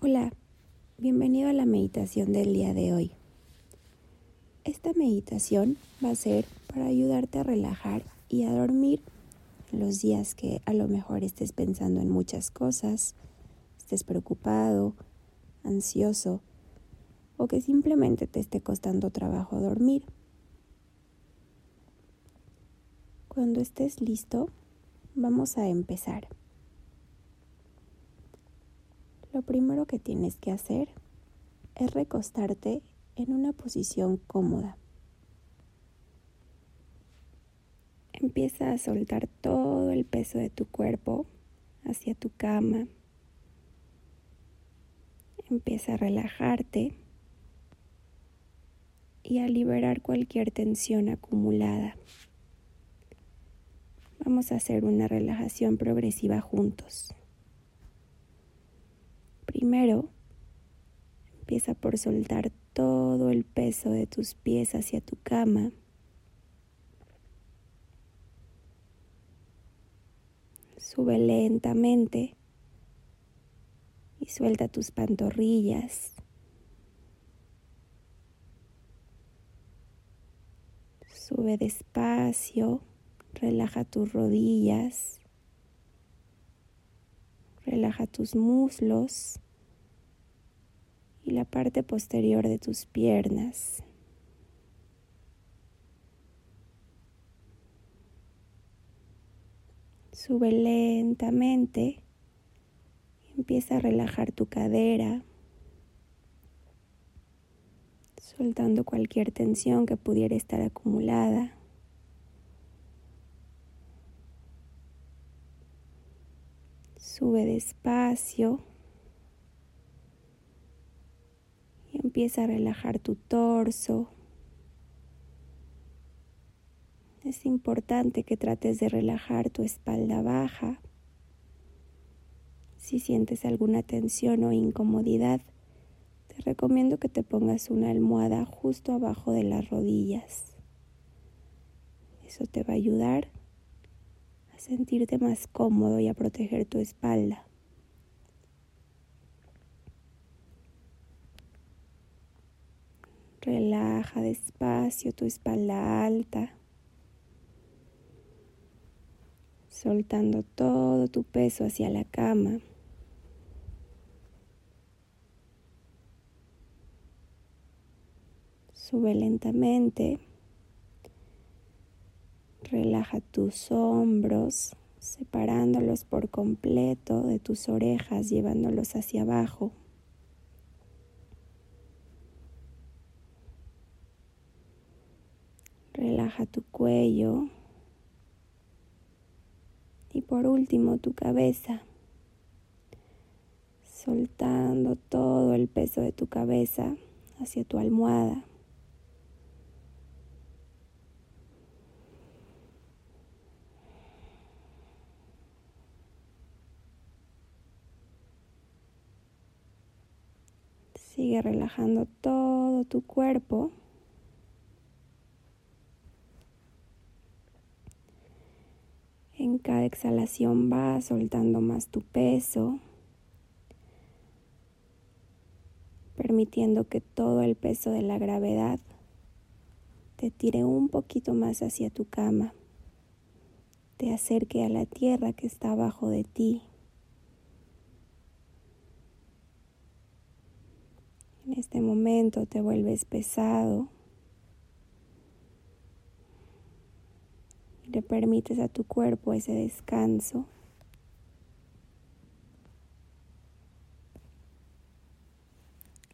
Hola, bienvenido a la meditación del día de hoy. Esta meditación va a ser para ayudarte a relajar y a dormir los días que a lo mejor estés pensando en muchas cosas, estés preocupado, ansioso o que simplemente te esté costando trabajo dormir. Cuando estés listo, vamos a empezar. Lo primero que tienes que hacer es recostarte en una posición cómoda. Empieza a soltar todo el peso de tu cuerpo hacia tu cama. Empieza a relajarte y a liberar cualquier tensión acumulada. Vamos a hacer una relajación progresiva juntos. Primero, empieza por soltar todo el peso de tus pies hacia tu cama. Sube lentamente y suelta tus pantorrillas. Sube despacio, relaja tus rodillas, relaja tus muslos y la parte posterior de tus piernas. Sube lentamente empieza a relajar tu cadera, soltando cualquier tensión que pudiera estar acumulada. Sube despacio Empieza a relajar tu torso. Es importante que trates de relajar tu espalda baja. Si sientes alguna tensión o incomodidad, te recomiendo que te pongas una almohada justo abajo de las rodillas. Eso te va a ayudar a sentirte más cómodo y a proteger tu espalda. Relaja despacio tu espalda alta, soltando todo tu peso hacia la cama. Sube lentamente. Relaja tus hombros, separándolos por completo de tus orejas, llevándolos hacia abajo. Relaja tu cuello. Y por último tu cabeza. Soltando todo el peso de tu cabeza hacia tu almohada. Sigue relajando todo tu cuerpo. En cada exhalación va soltando más tu peso, permitiendo que todo el peso de la gravedad te tire un poquito más hacia tu cama, te acerque a la tierra que está abajo de ti. En este momento te vuelves pesado. Le permites a tu cuerpo ese descanso.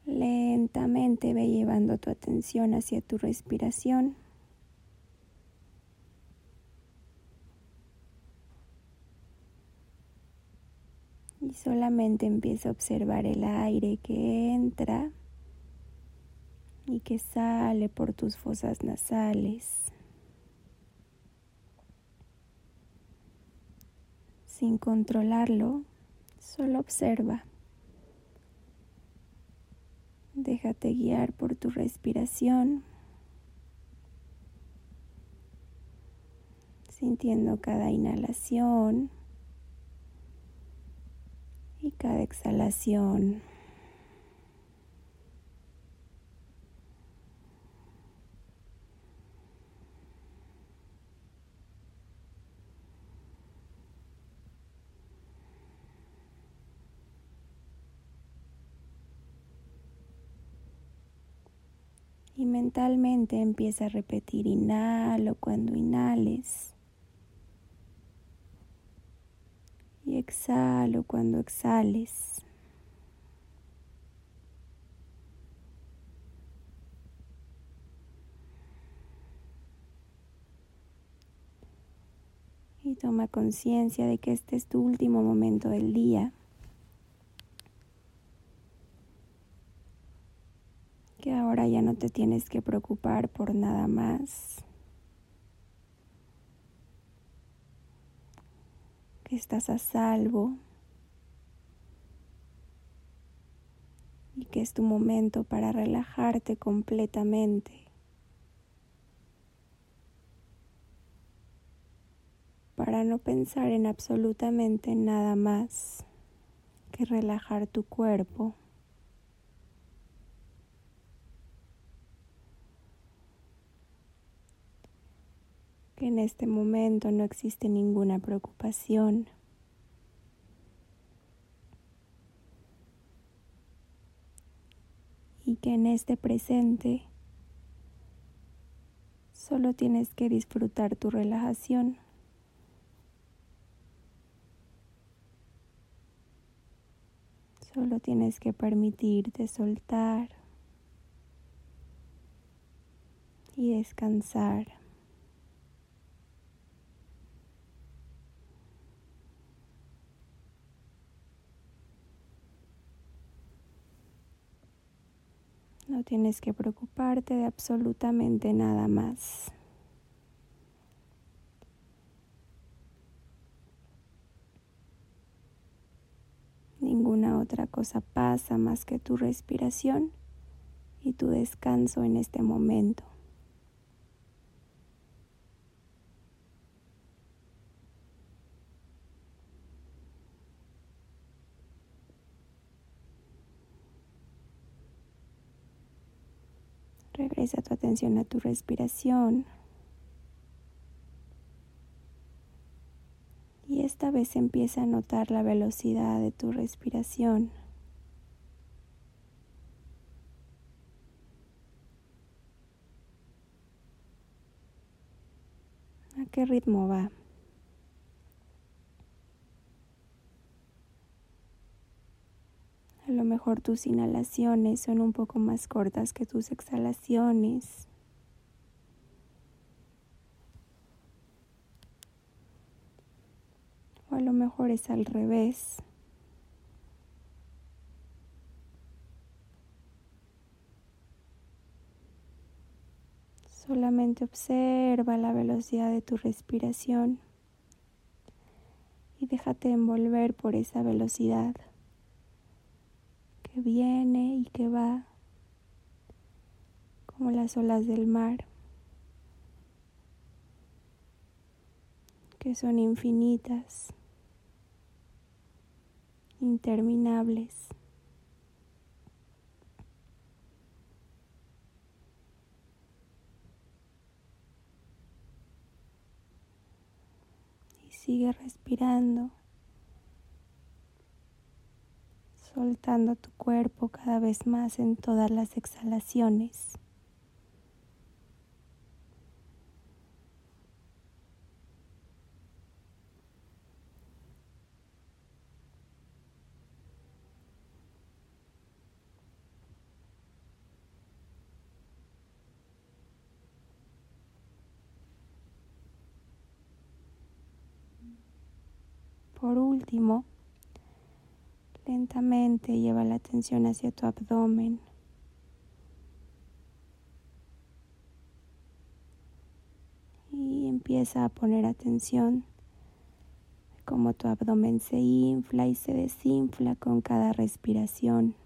Lentamente ve llevando tu atención hacia tu respiración. Y solamente empieza a observar el aire que entra y que sale por tus fosas nasales. Sin controlarlo, solo observa. Déjate guiar por tu respiración, sintiendo cada inhalación y cada exhalación. Y mentalmente empieza a repetir inhalo cuando inhales. Y exhalo cuando exhales. Y toma conciencia de que este es tu último momento del día. Que ya no te tienes que preocupar por nada más. Que estás a salvo. Y que es tu momento para relajarte completamente. para no pensar en absolutamente nada más que relajar tu cuerpo. Que en este momento no existe ninguna preocupación. Y que en este presente solo tienes que disfrutar tu relajación. Solo tienes que permitirte soltar y descansar. No tienes que preocuparte de absolutamente nada más. Ninguna otra cosa pasa más que tu respiración y tu descanso en este momento. Regresa tu atención a tu respiración. y esta vez empieza a notar la velocidad de tu respiración. ¿A qué ritmo va? A lo mejor tus inhalaciones son un poco más cortas que tus exhalaciones. O a lo mejor es al revés. Solamente observa la velocidad de tu respiración y déjate envolver por esa velocidad que viene y que va como las olas del mar, que son infinitas interminables. Y sigue respirando, soltando tu cuerpo cada vez más en todas las exhalaciones. Por último, lentamente lleva la atención hacia tu abdomen. Y empieza a poner atención cómo tu abdomen se infla y se desinfla con cada respiración.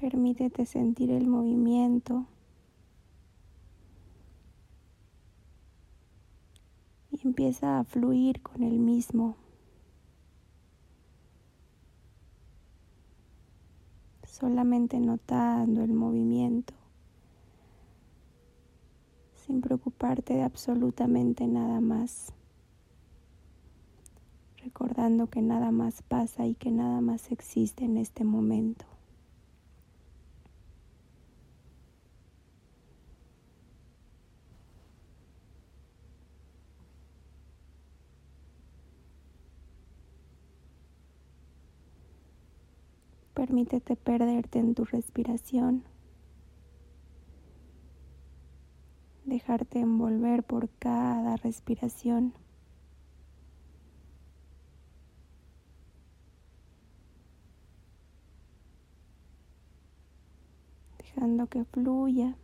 Permítete sentir el movimiento y empieza a fluir con el mismo. Solamente notando el movimiento sin preocuparte de absolutamente nada más, recordando que nada más pasa y que nada más existe en este momento. Permítete perderte en tu respiración. Dejarte envolver por cada respiración. Dejando que fluya.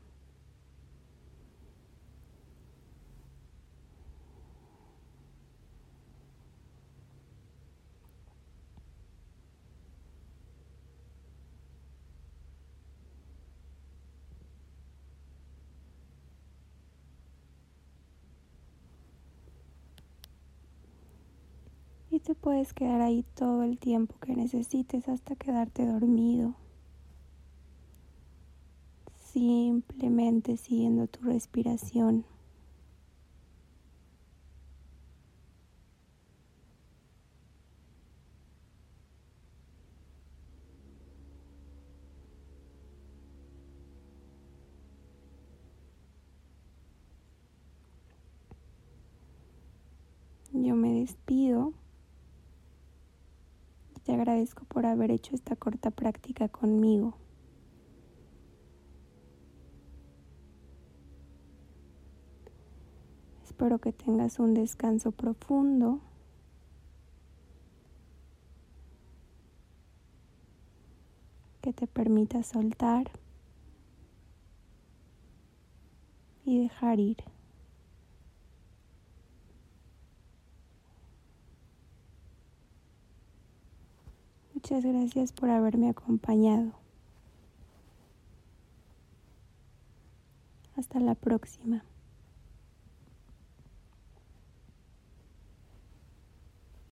Te puedes quedar ahí todo el tiempo que necesites hasta quedarte dormido. Simplemente siguiendo tu respiración. Yo me despido. Te agradezco por haber hecho esta corta práctica conmigo. Espero que tengas un descanso profundo. que te permita soltar y dejar ir. Muchas gracias por haberme acompañado. Hasta la próxima.